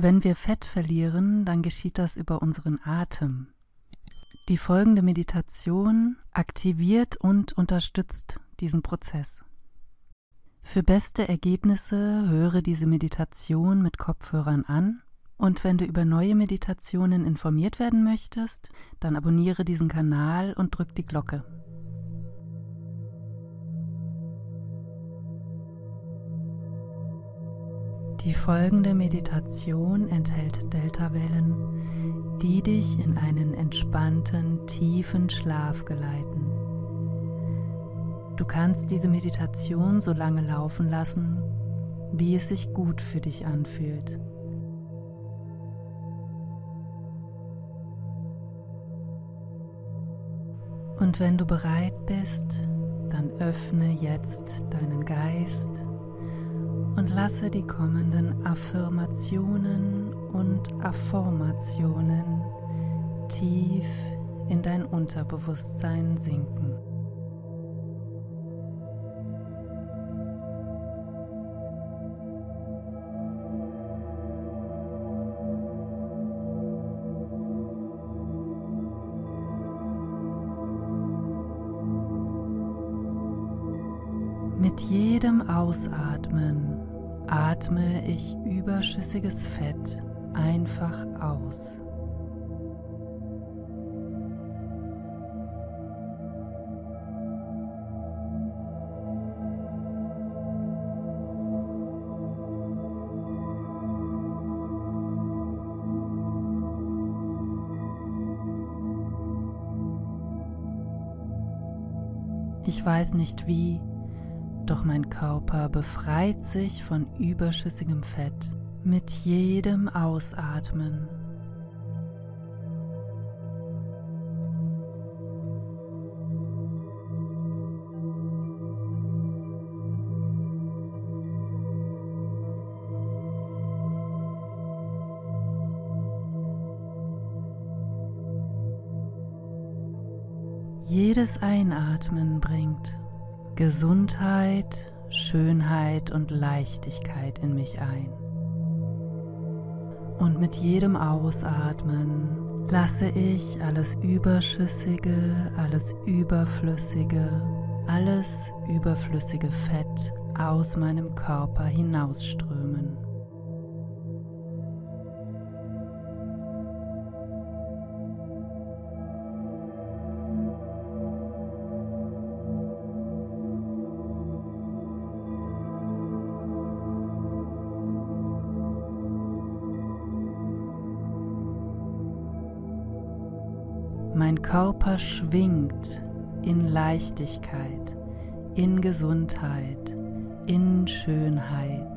Wenn wir Fett verlieren, dann geschieht das über unseren Atem. Die folgende Meditation aktiviert und unterstützt diesen Prozess. Für beste Ergebnisse höre diese Meditation mit Kopfhörern an und wenn du über neue Meditationen informiert werden möchtest, dann abonniere diesen Kanal und drück die Glocke. Die folgende Meditation enthält Deltawellen, die dich in einen entspannten, tiefen Schlaf geleiten. Du kannst diese Meditation so lange laufen lassen, wie es sich gut für dich anfühlt. Und wenn du bereit bist, dann öffne jetzt deinen Geist und lasse die kommenden Affirmationen und Affirmationen tief in dein Unterbewusstsein sinken. Mit jedem Ausatmen atme ich überschüssiges Fett einfach aus. Ich weiß nicht wie, doch mein Körper befreit sich von überschüssigem Fett mit jedem Ausatmen. Jedes Einatmen bringt Gesundheit, Schönheit und Leichtigkeit in mich ein. Und mit jedem Ausatmen lasse ich alles Überschüssige, alles Überflüssige, alles überflüssige Fett aus meinem Körper hinausströmen. Körper schwingt in Leichtigkeit, in Gesundheit, in Schönheit.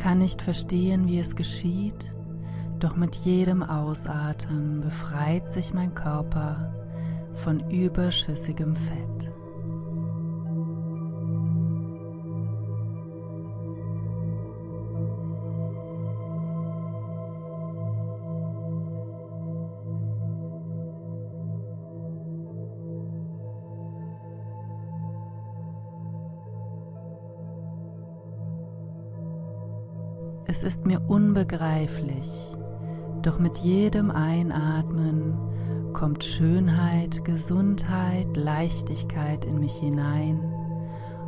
Kann nicht verstehen, wie es geschieht, doch mit jedem Ausatmen befreit sich mein Körper von überschüssigem Fett. Es ist mir unbegreiflich, doch mit jedem Einatmen kommt Schönheit, Gesundheit, Leichtigkeit in mich hinein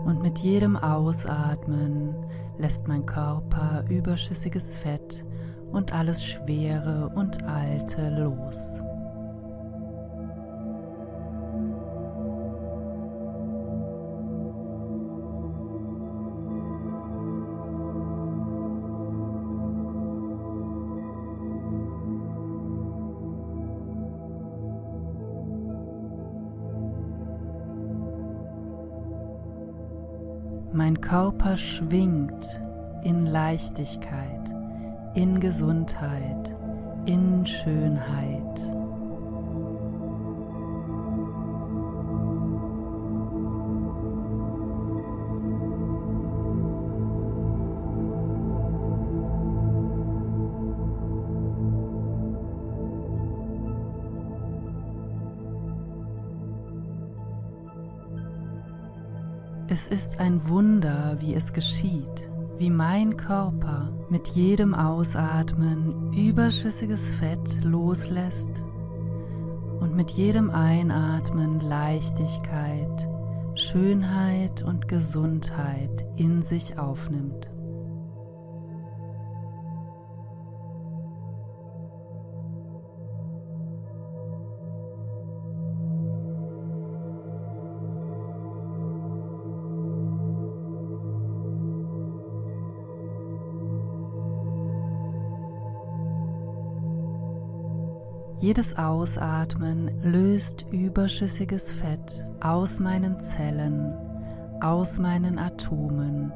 und mit jedem Ausatmen lässt mein Körper überschüssiges Fett und alles Schwere und Alte los. Mein Körper schwingt in Leichtigkeit, in Gesundheit, in Schönheit. Es ist ein Wunder, wie es geschieht, wie mein Körper mit jedem Ausatmen überschüssiges Fett loslässt und mit jedem Einatmen Leichtigkeit, Schönheit und Gesundheit in sich aufnimmt. Jedes Ausatmen löst überschüssiges Fett aus meinen Zellen, aus meinen Atomen,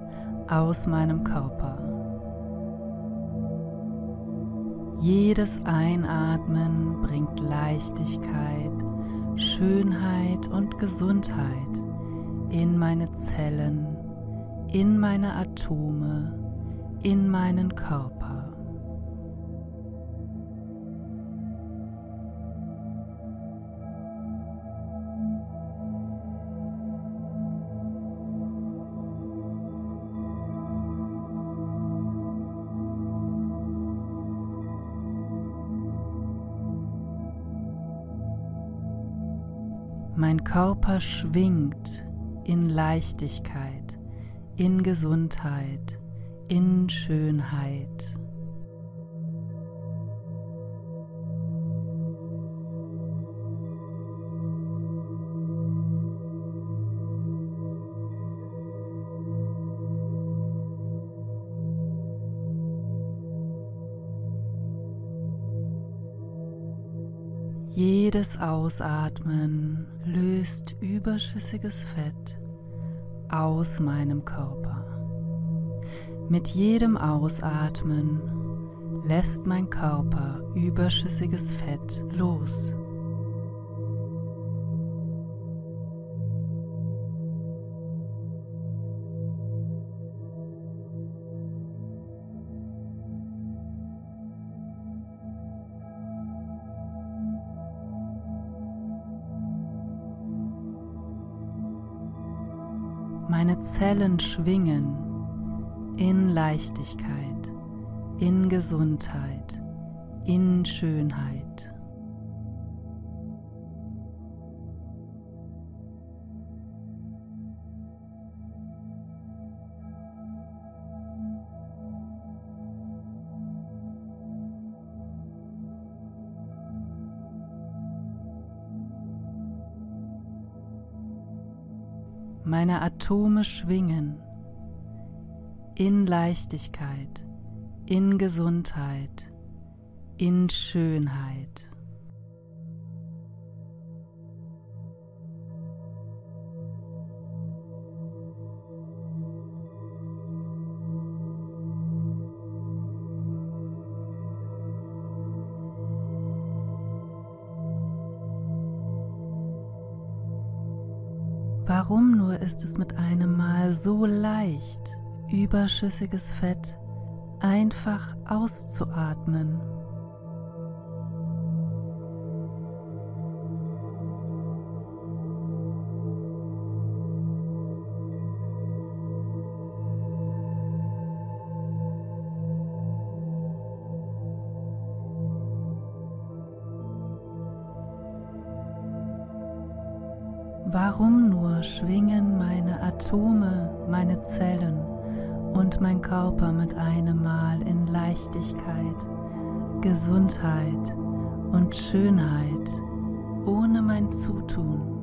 aus meinem Körper. Jedes Einatmen bringt Leichtigkeit, Schönheit und Gesundheit in meine Zellen, in meine Atome, in meinen Körper. Mein Körper schwingt in Leichtigkeit, in Gesundheit, in Schönheit. Jedes Ausatmen löst überschüssiges Fett aus meinem Körper. Mit jedem Ausatmen lässt mein Körper überschüssiges Fett los. Zellen schwingen in Leichtigkeit, in Gesundheit, in Schönheit. Atome schwingen in Leichtigkeit, in Gesundheit, in Schönheit. Ist es mit einem Mal so leicht, überschüssiges Fett einfach auszuatmen? Warum nur schwingen meine Atome, meine Zellen und mein Körper mit einem Mal in Leichtigkeit, Gesundheit und Schönheit ohne mein Zutun?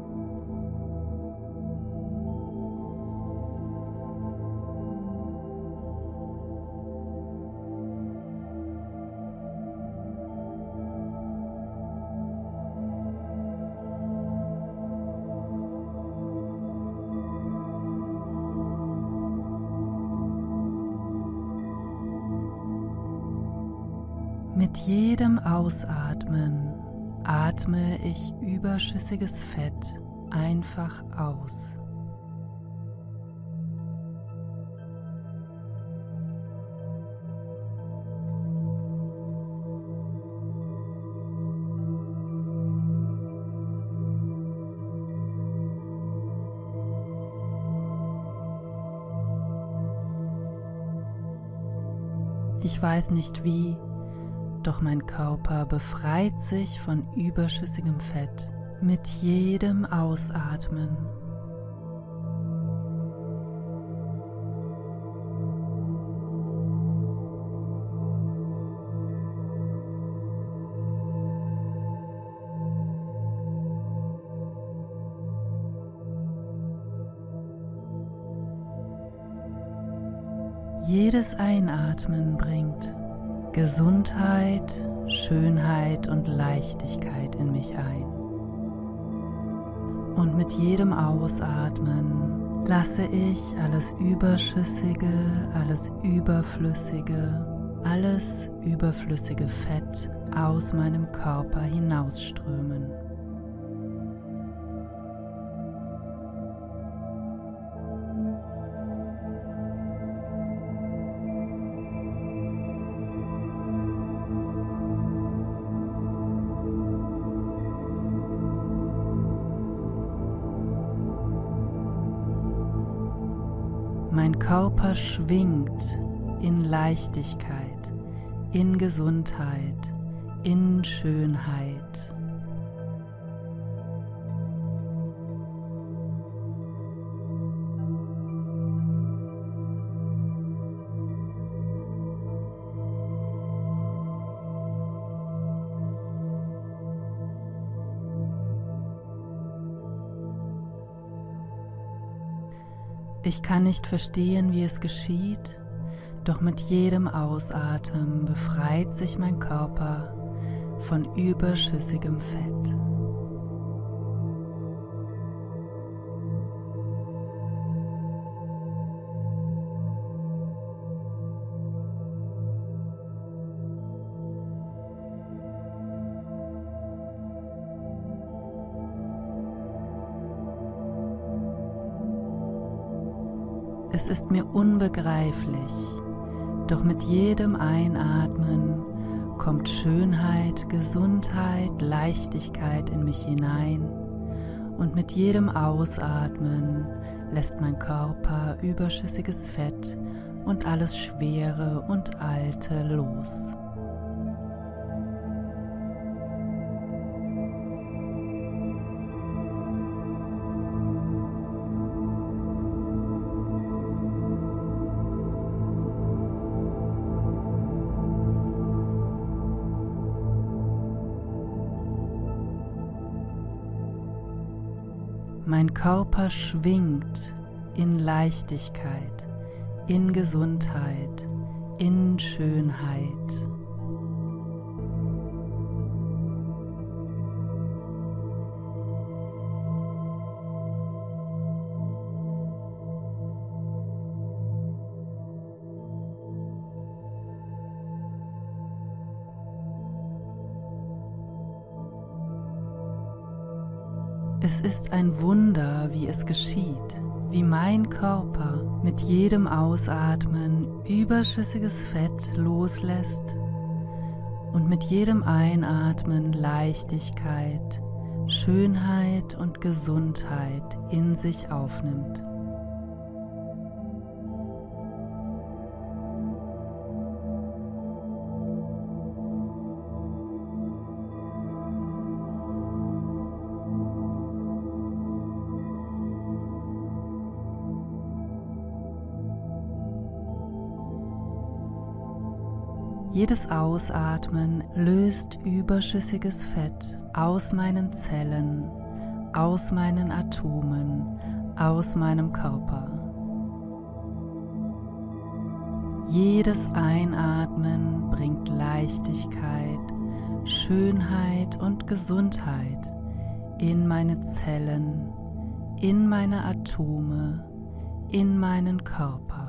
Mit jedem Ausatmen atme ich überschüssiges Fett einfach aus. Ich weiß nicht wie, doch mein Körper befreit sich von überschüssigem Fett mit jedem Ausatmen. Jedes Einatmen bringt Gesundheit, Schönheit und Leichtigkeit in mich ein. Und mit jedem Ausatmen lasse ich alles Überschüssige, alles Überflüssige, alles überflüssige Fett aus meinem Körper hinausströmen. Körper schwingt in Leichtigkeit, in Gesundheit, in Schönheit. Ich kann nicht verstehen, wie es geschieht, doch mit jedem Ausatmen befreit sich mein Körper von überschüssigem Fett. Ist mir unbegreiflich, doch mit jedem Einatmen kommt Schönheit, Gesundheit, Leichtigkeit in mich hinein und mit jedem Ausatmen lässt mein Körper überschüssiges Fett und alles Schwere und Alte los. Mein Körper schwingt in Leichtigkeit, in Gesundheit, in Schönheit. Ist ein Wunder, wie es geschieht, wie mein Körper mit jedem Ausatmen überschüssiges Fett loslässt und mit jedem Einatmen Leichtigkeit, Schönheit und Gesundheit in sich aufnimmt. Jedes Ausatmen löst überschüssiges Fett aus meinen Zellen, aus meinen Atomen, aus meinem Körper. Jedes Einatmen bringt Leichtigkeit, Schönheit und Gesundheit in meine Zellen, in meine Atome, in meinen Körper.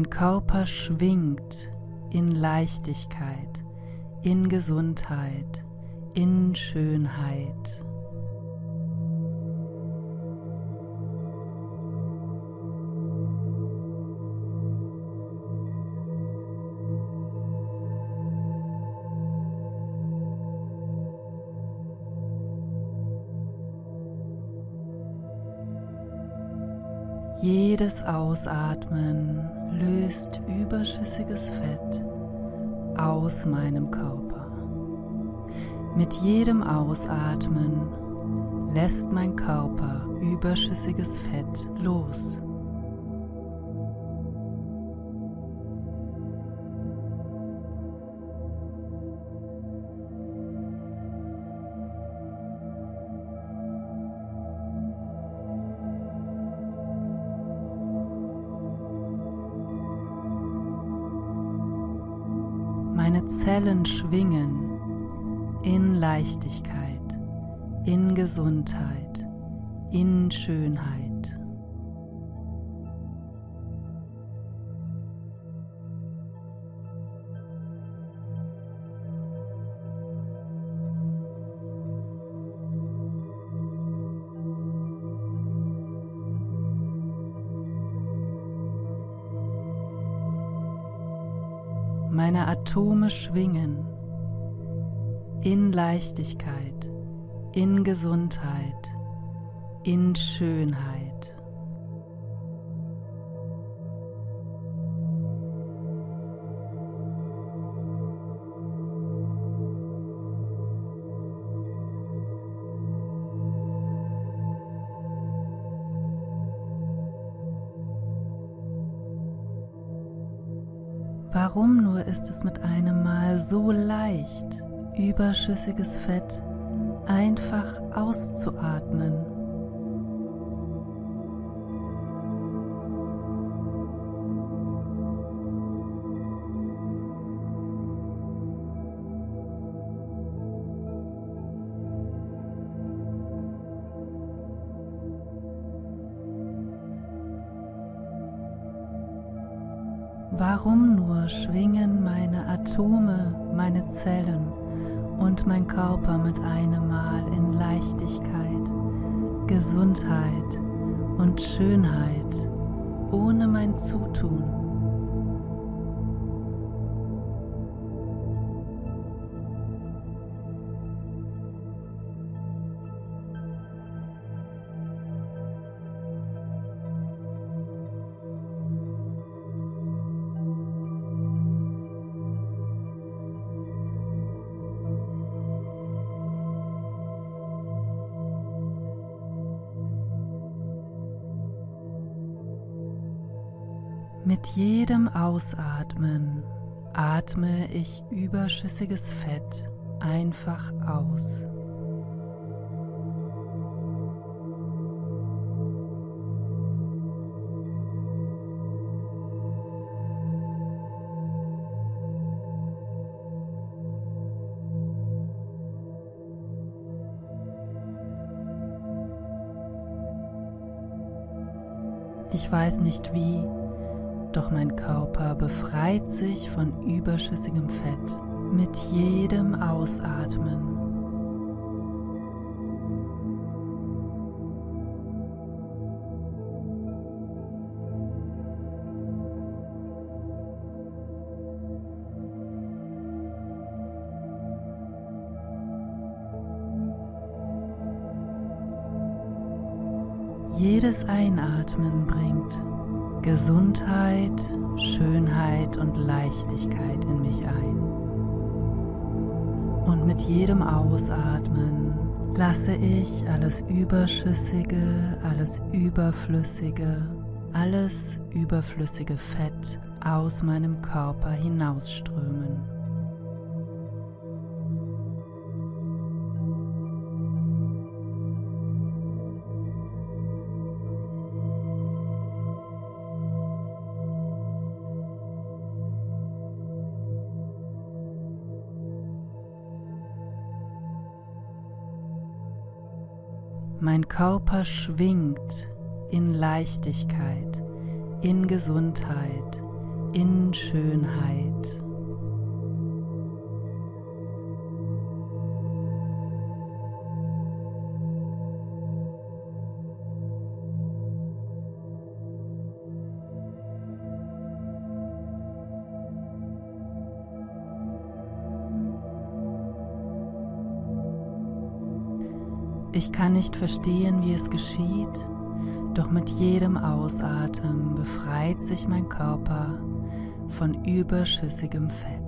Dein Körper schwingt in Leichtigkeit, in Gesundheit, in Schönheit. Jedes Ausatmen löst überschüssiges Fett aus meinem Körper. Mit jedem Ausatmen lässt mein Körper überschüssiges Fett los. Zellen schwingen in Leichtigkeit, in Gesundheit, in Schönheit. Meine Atome schwingen in Leichtigkeit, in Gesundheit, in Schönheit. So leicht, überschüssiges Fett einfach auszuatmen? Mit jedem Ausatmen atme ich überschüssiges Fett einfach aus. Ich weiß nicht wie, doch mein Körper befreit sich von überschüssigem Fett mit jedem Ausatmen. Gesundheit, Schönheit und Leichtigkeit in mich ein. Und mit jedem Ausatmen lasse ich alles Überschüssige, alles Überflüssige, alles überflüssige Fett aus meinem Körper hinausströmen. Körper schwingt in Leichtigkeit, in Gesundheit, in Schönheit. Ich kann nicht verstehen, wie es geschieht, Doch mit jedem Ausatmen befreit sich mein Körper von überschüssigem Fett.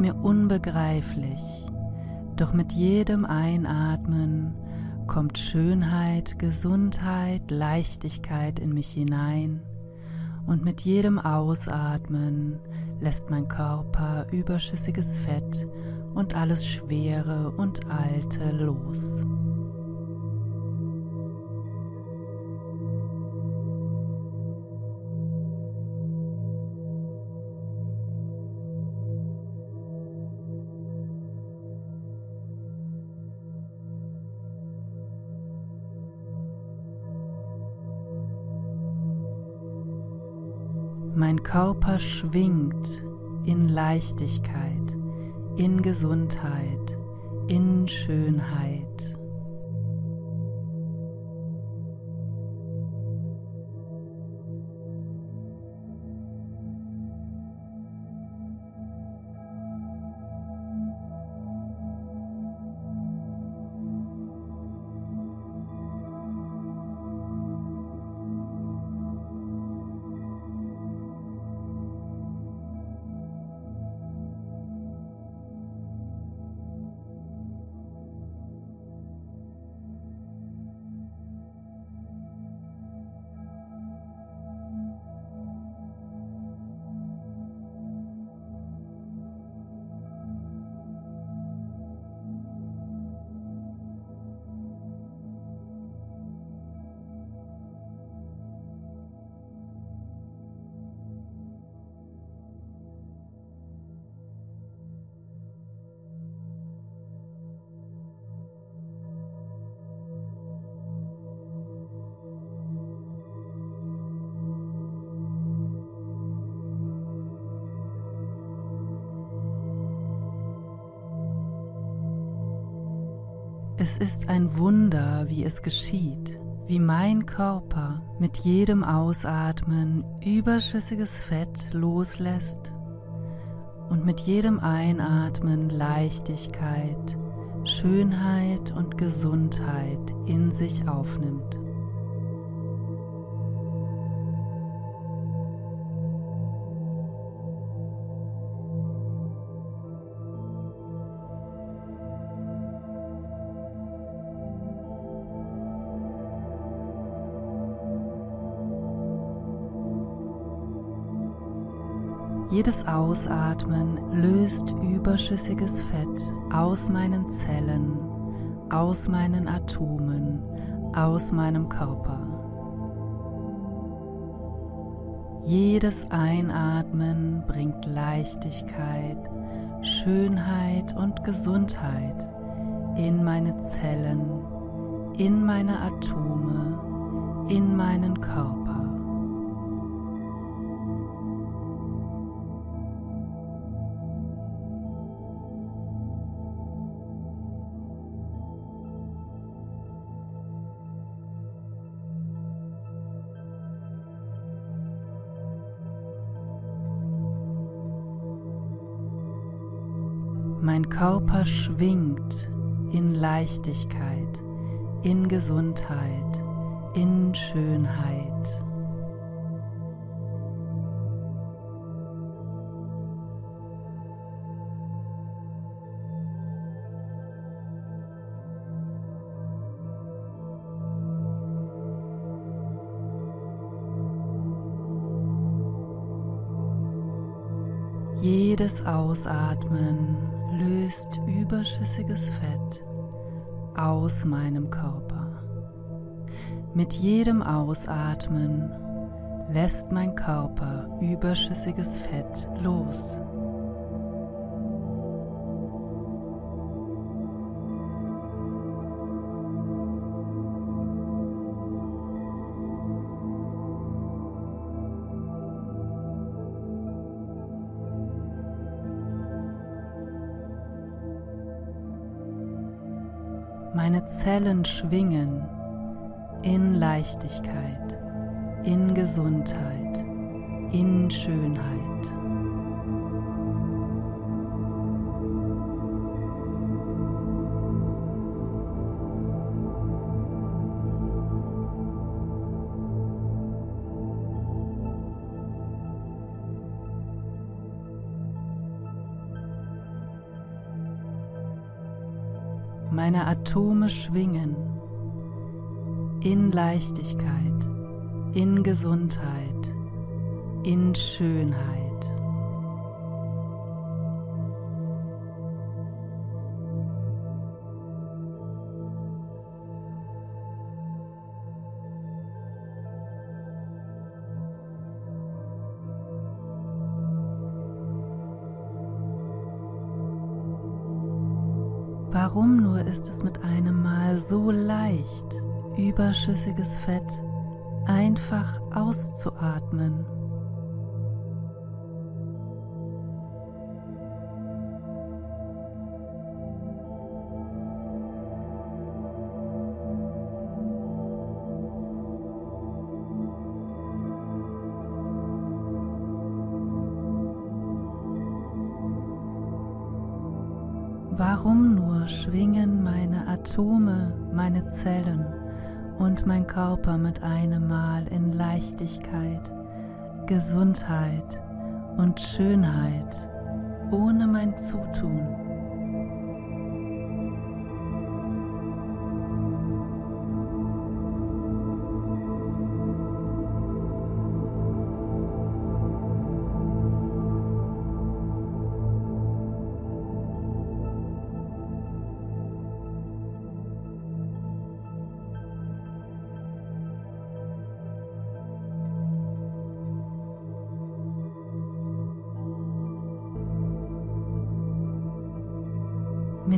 Mir unbegreiflich, doch mit jedem Einatmen kommt Schönheit, Gesundheit, Leichtigkeit in mich hinein und mit jedem Ausatmen lässt mein Körper überschüssiges Fett und alles Schwere und Alte los. Körper schwingt in Leichtigkeit, in Gesundheit, in Schönheit. Es ist ein Wunder, wie es geschieht, wie mein Körper mit jedem Ausatmen überschüssiges Fett loslässt und mit jedem Einatmen Leichtigkeit, Schönheit und Gesundheit in sich aufnimmt. Jedes Ausatmen löst überschüssiges Fett aus meinen Zellen, aus meinen Atomen, aus meinem Körper. Jedes Einatmen bringt Leichtigkeit, Schönheit und Gesundheit in meine Zellen, in meine Atome, in meinen Körper. Körper schwingt in Leichtigkeit, in Gesundheit, in Schönheit. Jedes Ausatmen löst überschüssiges Fett aus meinem Körper. Mit jedem Ausatmen lässt mein Körper überschüssiges Fett los. Meine Zellen schwingen in Leichtigkeit, in Gesundheit, in Schönheit. Schwingen in Leichtigkeit, in Gesundheit, in Schönheit. Warum nur ist es mit so leicht, überschüssiges Fett einfach auszuatmen? Zellen und mein Körper mit einem Mal in Leichtigkeit, Gesundheit und Schönheit ohne mein Zutun?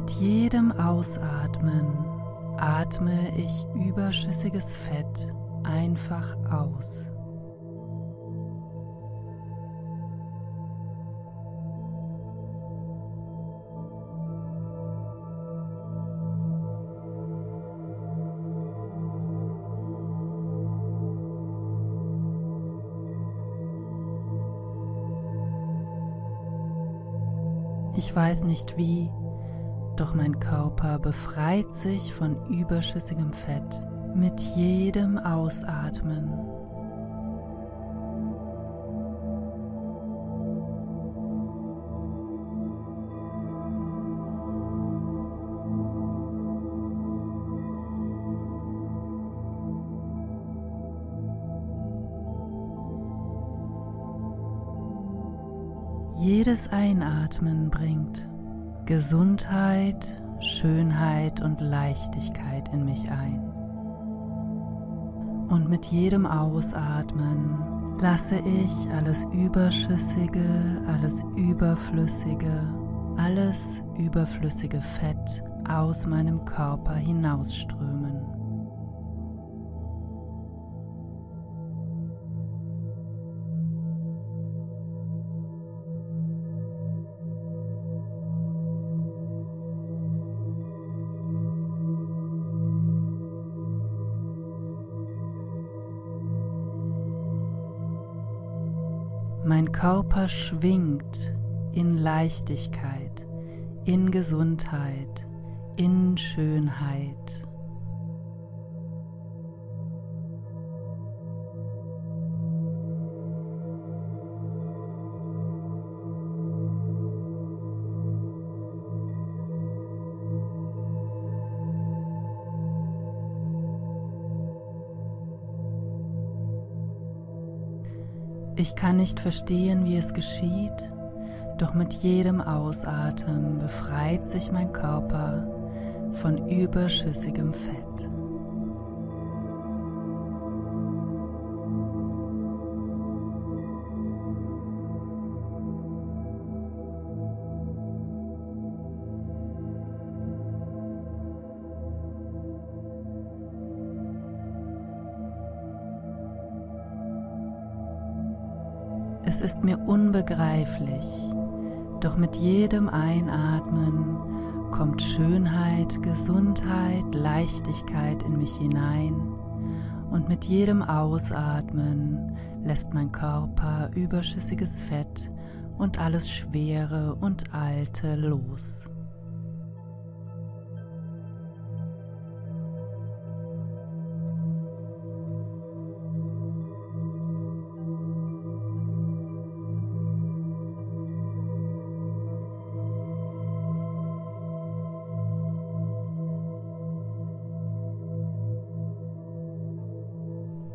Mit jedem Ausatmen atme ich überschüssiges Fett einfach aus. Ich weiß nicht wie, doch mein Körper befreit sich von überschüssigem Fett mit jedem Ausatmen. Jedes Einatmen bringt Gesundheit, Schönheit und Leichtigkeit in mich ein. Und mit jedem Ausatmen lasse ich alles Überschüssige, alles Überflüssige, alles überflüssige Fett aus meinem Körper hinausströmen. Mein Körper schwingt in Leichtigkeit, in Gesundheit, in Schönheit. Ich kann nicht verstehen, wie es geschieht, doch mit jedem Ausatmen befreit sich mein Körper von überschüssigem Fett. Ist mir unbegreiflich, doch mit jedem Einatmen kommt Schönheit, Gesundheit, Leichtigkeit in mich hinein und mit jedem Ausatmen lässt mein Körper überschüssiges Fett und alles Schwere und Alte los.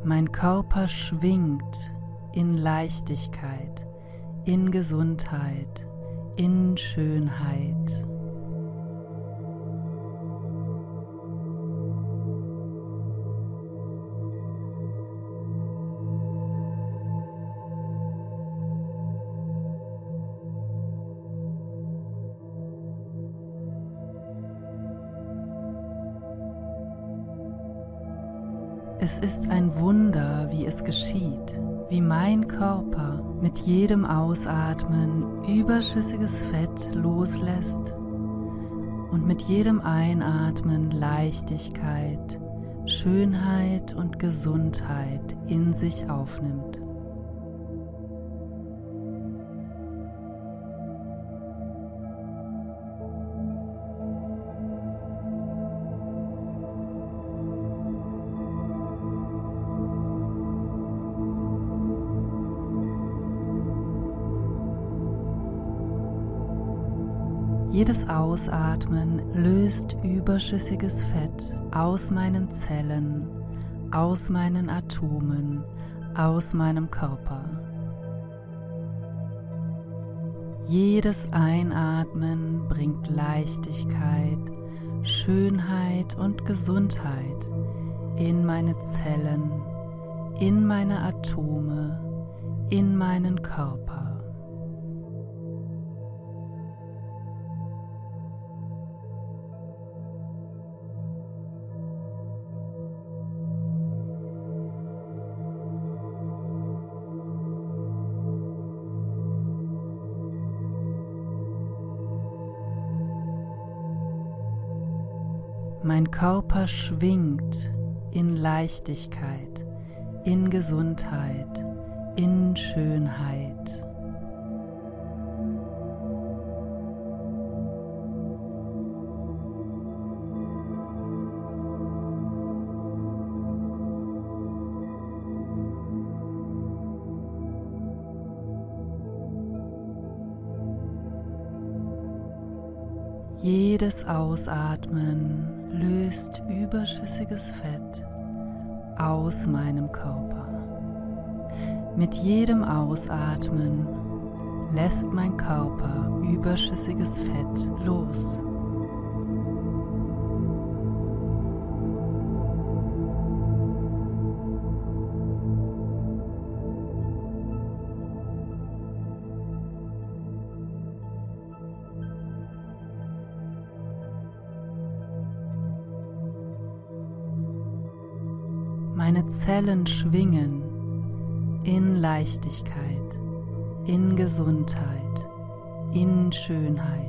Mein Körper schwingt in Leichtigkeit, in Gesundheit, in Schönheit. Es ist ein Wunder, wie es geschieht, wie mein Körper mit jedem Ausatmen überschüssiges Fett loslässt und mit jedem Einatmen Leichtigkeit, Schönheit und Gesundheit in sich aufnimmt. Jedes Ausatmen löst überschüssiges Fett aus meinen Zellen, aus meinen Atomen, aus meinem Körper. Jedes Einatmen bringt Leichtigkeit, Schönheit und Gesundheit in meine Zellen, in meine Atome, in meinen Körper. Mein Körper schwingt in Leichtigkeit, in Gesundheit, in Schönheit. Jedes Ausatmen löst überschüssiges Fett aus meinem Körper. Mit jedem Ausatmen lässt mein Körper überschüssiges Fett los. Zellen schwingen in Leichtigkeit, in Gesundheit, in Schönheit.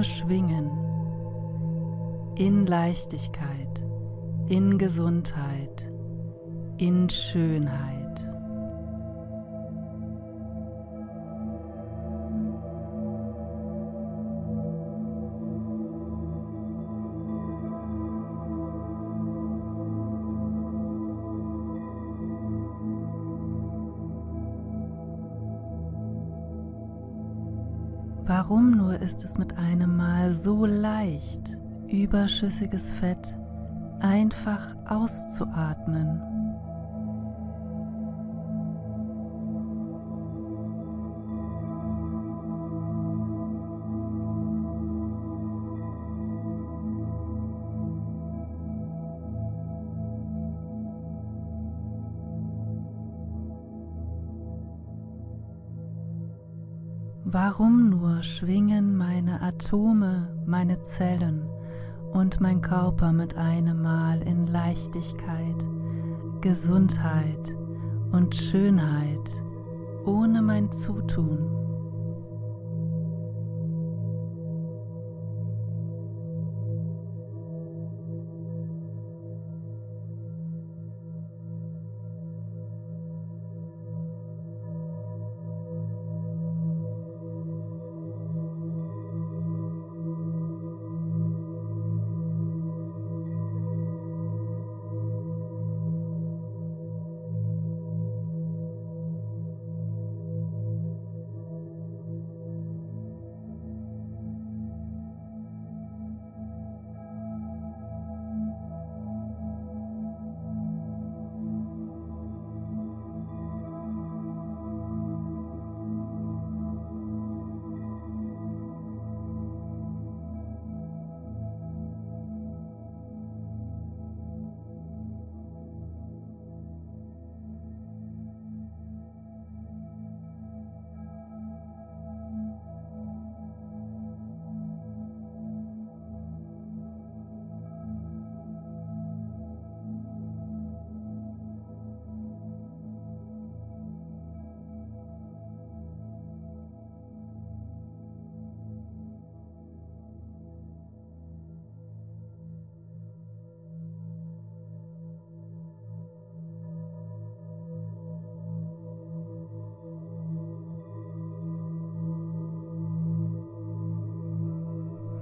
Atome schwingen in Leichtigkeit, in Gesundheit, in Schönheit. Ist es mit einem Mal so leicht, überschüssiges Fett einfach auszuatmen? Warum nur schwingen meine Atome, meine Zellen und mein Körper mit einem Mal in Leichtigkeit, Gesundheit und Schönheit ohne mein Zutun?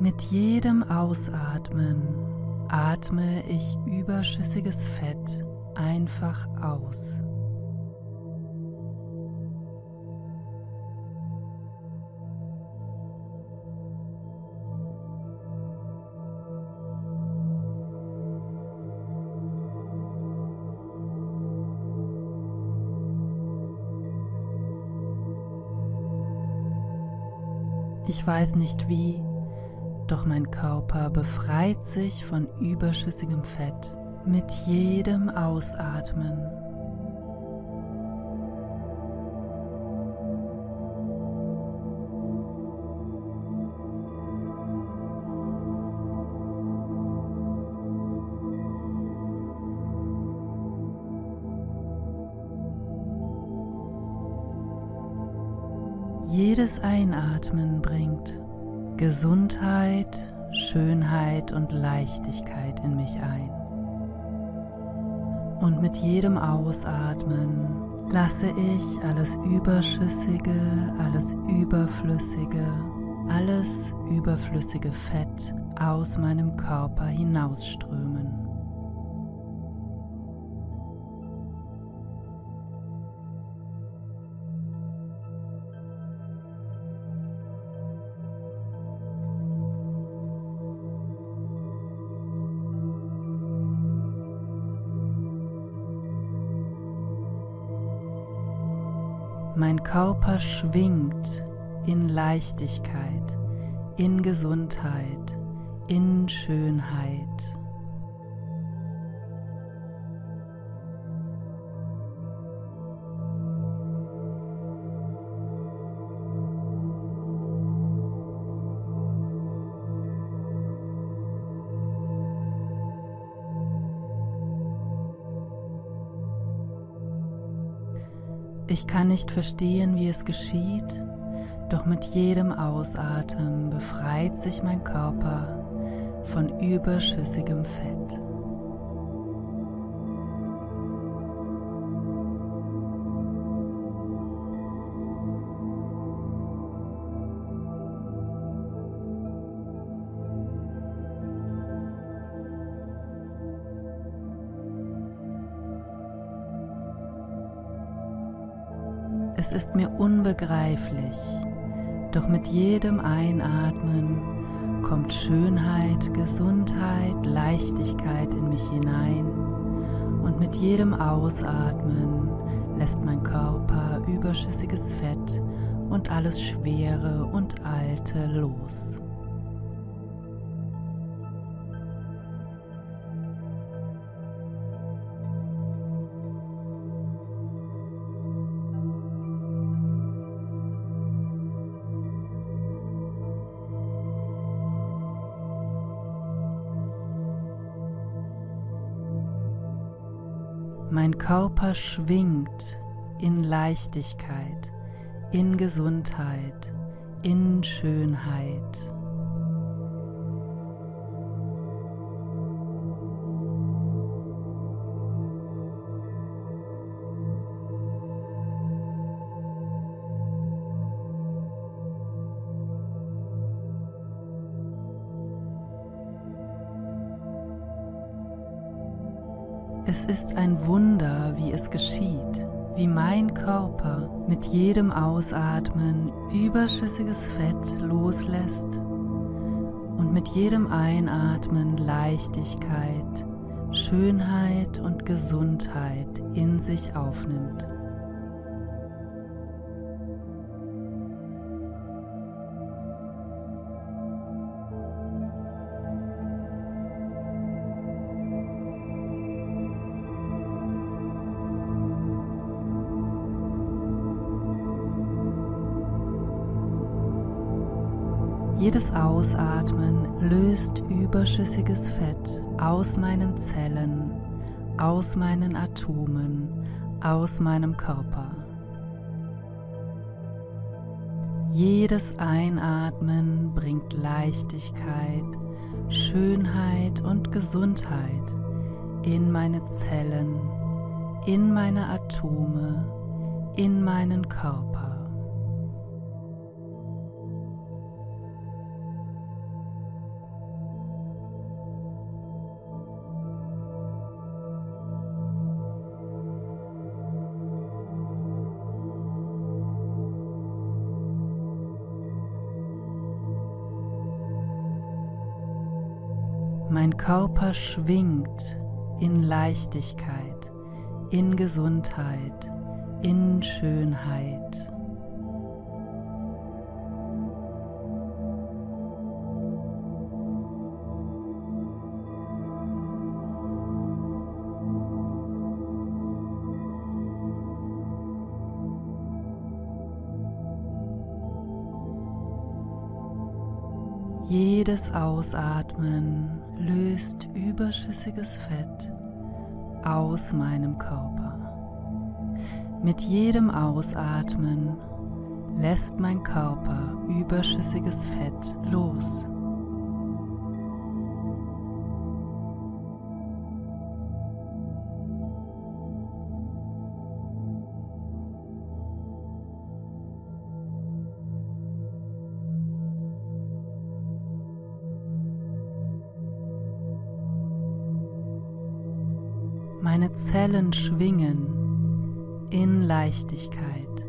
Mit jedem Ausatmen atme ich überschüssiges Fett einfach aus. Ich weiß nicht wie, doch mein Körper befreit sich von überschüssigem Fett mit jedem Ausatmen. Jedes Einatmen bringt Gesundheit, Schönheit und Leichtigkeit in mich ein. Und mit jedem Ausatmen lasse ich alles Überschüssige, alles Überflüssige, alles überflüssige Fett aus meinem Körper hinausströmen. Mein Körper schwingt in Leichtigkeit, in Gesundheit, in Schönheit. Ich kann nicht verstehen, wie es geschieht, doch mit jedem Ausatmen befreit sich mein Körper von überschüssigem Fett. Es ist mir unbegreiflich, doch mit jedem Einatmen kommt Schönheit, Gesundheit, Leichtigkeit in mich hinein und mit jedem Ausatmen lässt mein Körper überschüssiges Fett und alles Schwere und Alte los. Körper schwingt in Leichtigkeit, in Gesundheit, in Schönheit. Ist ein Wunder, wie es geschieht, wie mein Körper mit jedem Ausatmen überschüssiges Fett loslässt und mit jedem Einatmen Leichtigkeit, Schönheit und Gesundheit in sich aufnimmt. Jedes Ausatmen löst überschüssiges Fett aus meinen Zellen, aus meinen Atomen, aus meinem Körper. Jedes Einatmen bringt Leichtigkeit, Schönheit und Gesundheit in meine Zellen, in meine Atome, in meinen Körper. Mein Körper schwingt in Leichtigkeit, in Gesundheit, in Schönheit. Jedes Ausatmen löst überschüssiges Fett aus meinem Körper. Mit jedem Ausatmen lässt mein Körper überschüssiges Fett los. Zellen schwingen in Leichtigkeit,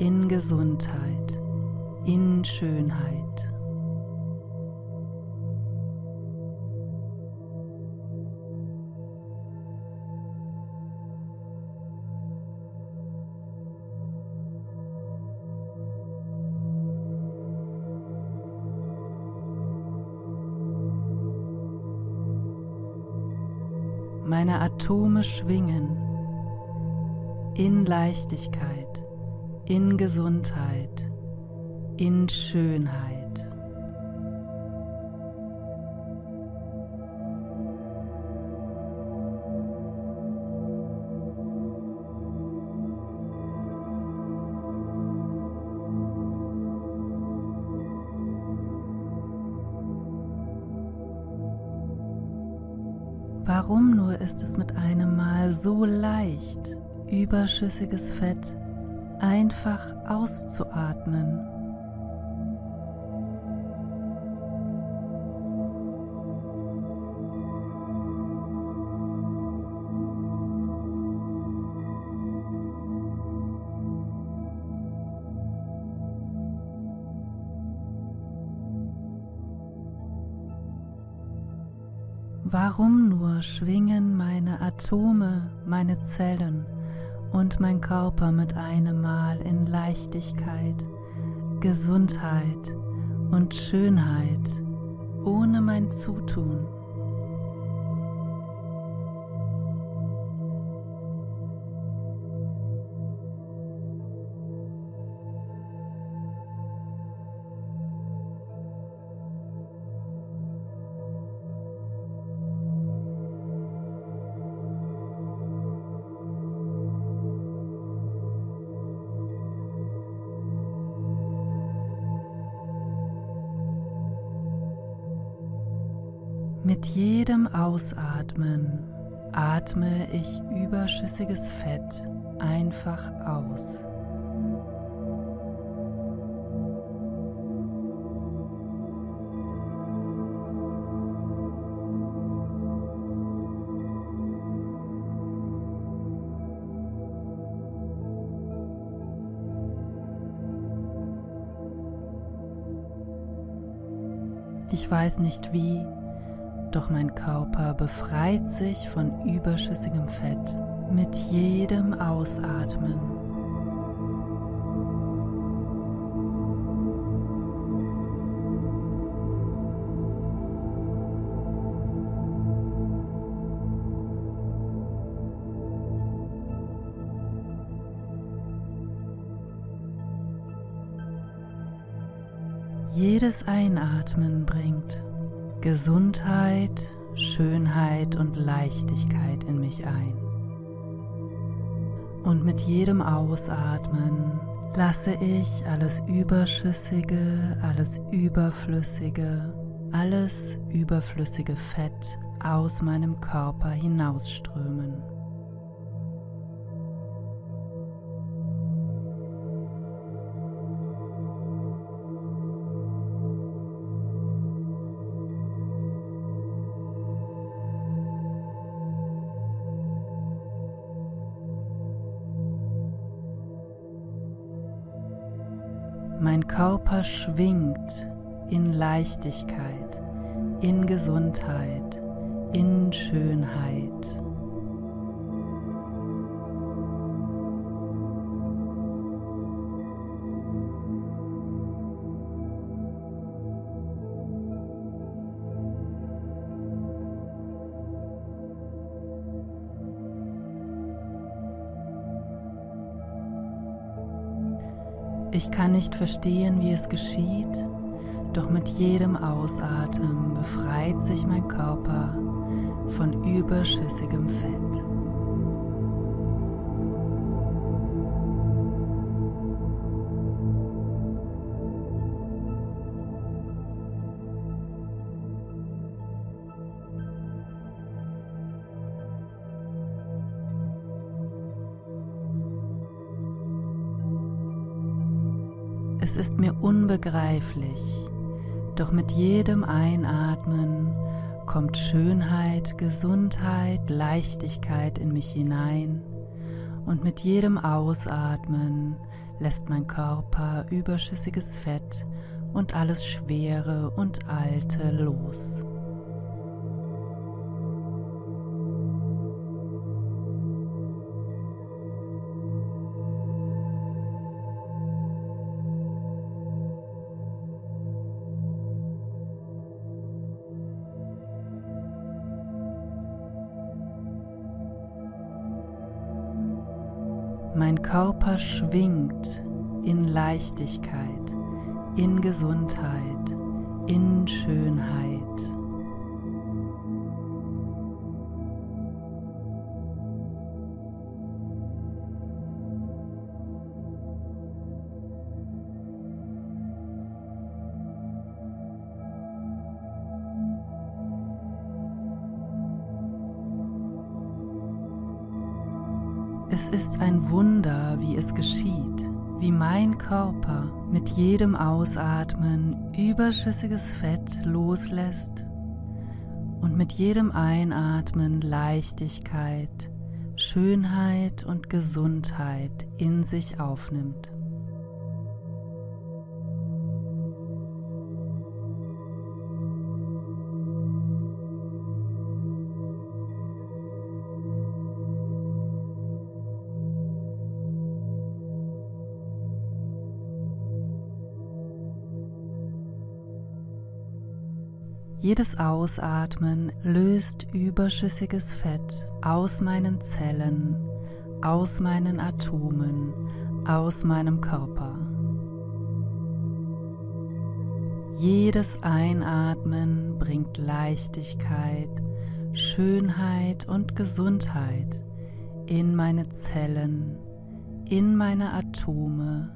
in Gesundheit, in Schönheit. Schwingen in Leichtigkeit, in Gesundheit, in Schönheit. Warum nur ist es mit so leicht, überschüssiges Fett einfach auszuatmen? Warum nur schwingen meine Atome, meine Zellen und mein Körper mit einem Mal in Leichtigkeit, Gesundheit und Schönheit ohne mein Zutun? Mit jedem Ausatmen atme ich überschüssiges Fett einfach aus. Ich weiß nicht wie, doch mein Körper befreit sich von überschüssigem Fett mit jedem Ausatmen. Jedes Einatmen Gesundheit, Schönheit und Leichtigkeit in mich ein. Und mit jedem Ausatmen lasse ich alles Überschüssige, alles Überflüssige, alles überflüssige Fett aus meinem Körper hinausströmen. Mein Körper schwingt in Leichtigkeit, in Gesundheit, in Schönheit. Ich kann nicht verstehen, wie es geschieht, doch mit jedem Ausatmen befreit sich mein Körper von überschüssigem Fett. Ist mir unbegreiflich, doch mit jedem Einatmen kommt Schönheit, Gesundheit, Leichtigkeit in mich hinein und mit jedem Ausatmen lässt mein Körper überschüssiges Fett und alles Schwere und Alte los. Mein Körper schwingt in Leichtigkeit, in Gesundheit, in Schönheit. Es ist ein Wunder, wie es geschieht, wie mein Körper mit jedem Ausatmen überschüssiges Fett loslässt und mit jedem Einatmen Leichtigkeit, Schönheit und Gesundheit in sich aufnimmt. Jedes Ausatmen löst überschüssiges Fett aus meinen Zellen, aus meinen Atomen, aus meinem Körper. Jedes Einatmen bringt Leichtigkeit, Schönheit und Gesundheit in meine Zellen, in meine Atome,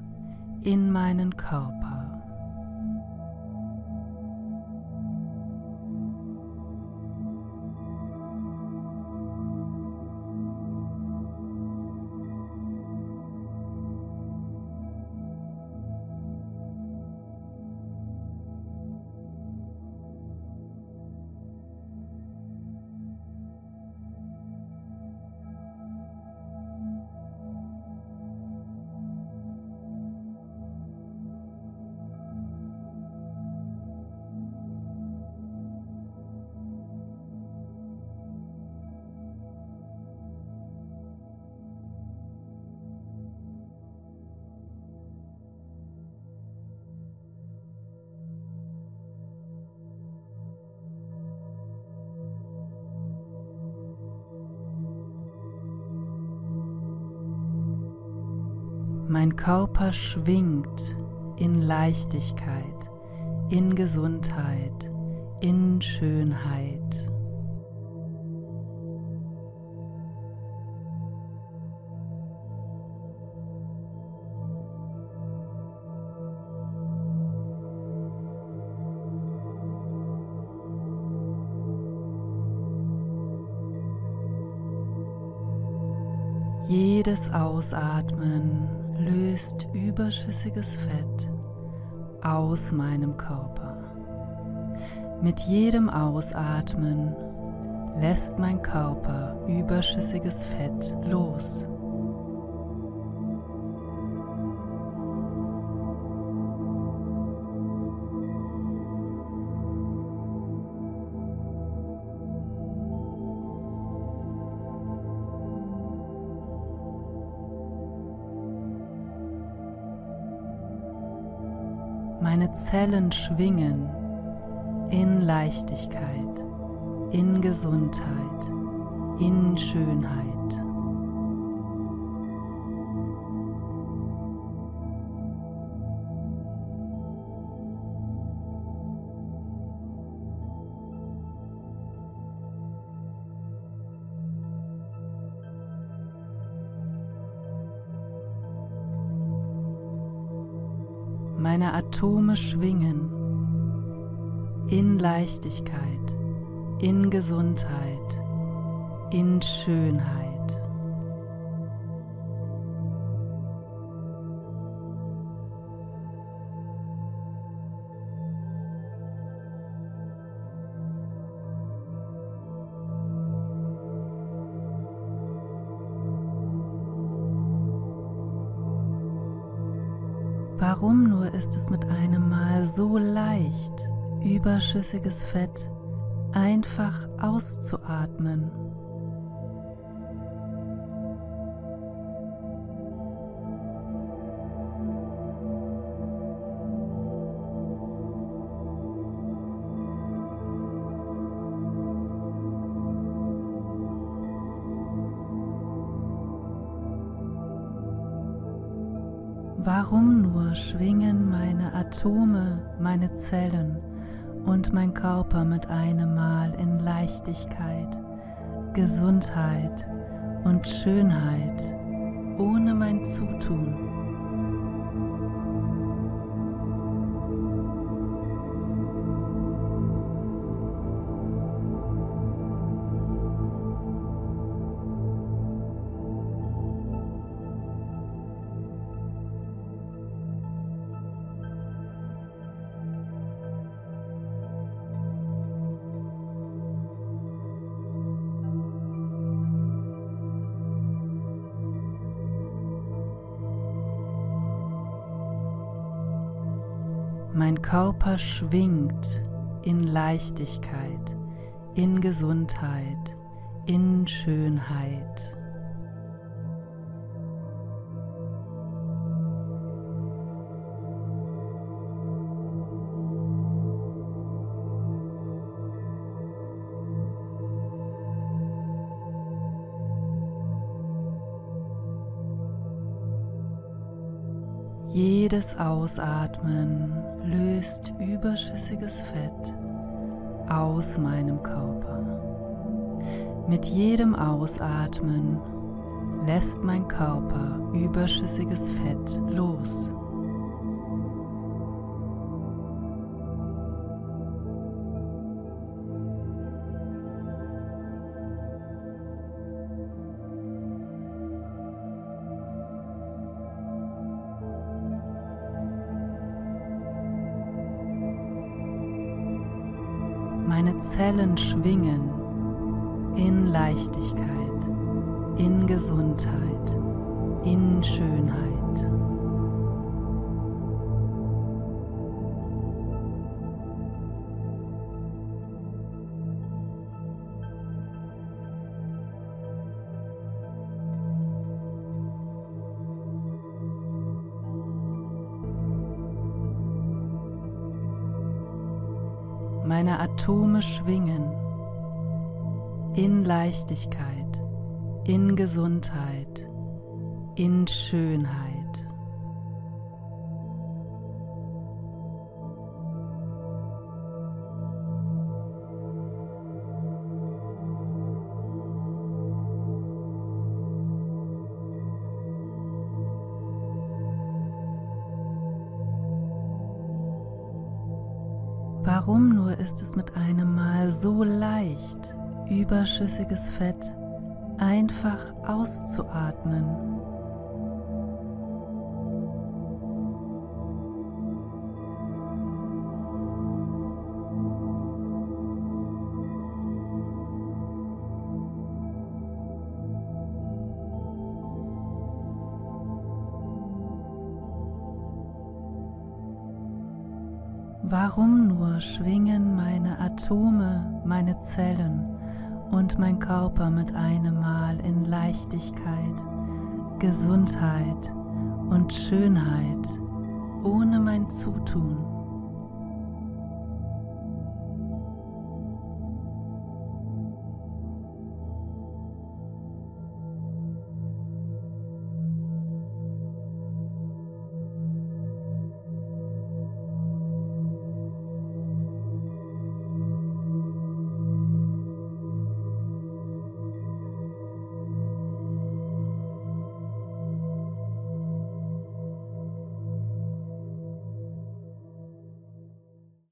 in meinen Körper. Mein Körper schwingt in Leichtigkeit, in Gesundheit, in Schönheit. Jedes Ausatmen löst überschüssiges Fett aus meinem Körper. Mit jedem Ausatmen lässt mein Körper überschüssiges Fett los. Zellen schwingen in Leichtigkeit, in Gesundheit, in Schönheit. Atome schwingen in Leichtigkeit, in Gesundheit, in Schönheit. Ist es mit einem Mal so leicht, überschüssiges Fett einfach auszuatmen? Warum nur schwingen Atome, meine Zellen und mein Körper mit einem Mal in Leichtigkeit, Gesundheit und Schönheit ohne mein Zutun? Mein Körper schwingt in Leichtigkeit, in Gesundheit, in Schönheit. Jedes Ausatmen löst überschüssiges Fett aus meinem Körper. Mit jedem Ausatmen lässt mein Körper überschüssiges Fett los. Zellen schwingen in Leichtigkeit, in Gesundheit, in Schönheit. Meine Atome schwingen in Leichtigkeit, in Gesundheit, in Schönheit. So leicht, überschüssiges Fett einfach auszuatmen? Zellen und mein Körper mit einem Mal in Leichtigkeit, Gesundheit und Schönheit ohne mein Zutun?